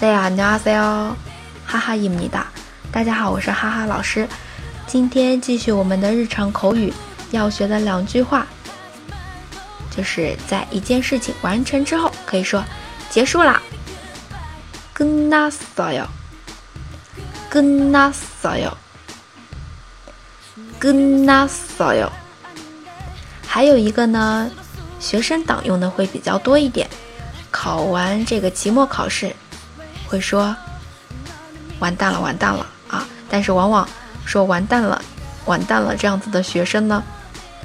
大家好，你好，哈哈伊米达。大家好，我是哈哈老师。今天继续我们的日常口语要学的两句话，就是在一件事情完成之后，可以说结束啦。끝났어 요， 끝났어 요， 끝났어 요。 还有一个呢，学生党用的会比较多一点。考完这个期末考试， 会说完蛋了，完蛋了啊！但是往往说完蛋了，完蛋了这样子的学生呢，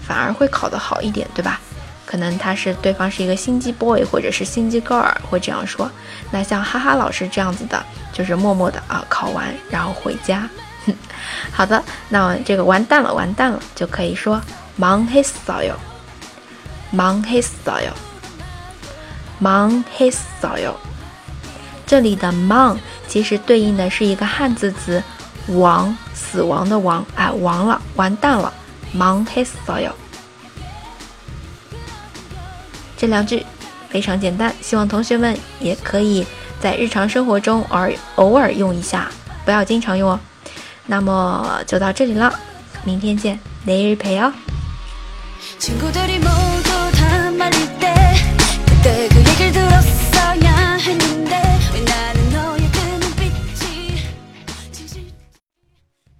反而会考得好一点，对吧？可能他是对方是一个心机 boy 或者是心机 girl 会这样说。那像哈哈老师这样子的，就是默默的啊，考完然后回家。好的，那这个完蛋了，完蛋了就可以说忙黑死哟，忙黑死哟。忙黑死哟！这里的忙其实对应的是一个汉字词“亡”，死亡的亡，哎，亡了，完蛋了，忙黑死哟！这两句非常简单，希望同学们也可以在日常生活中而偶尔用一下，不要经常用哦。那么就到这里了，明天见，내일봬 요。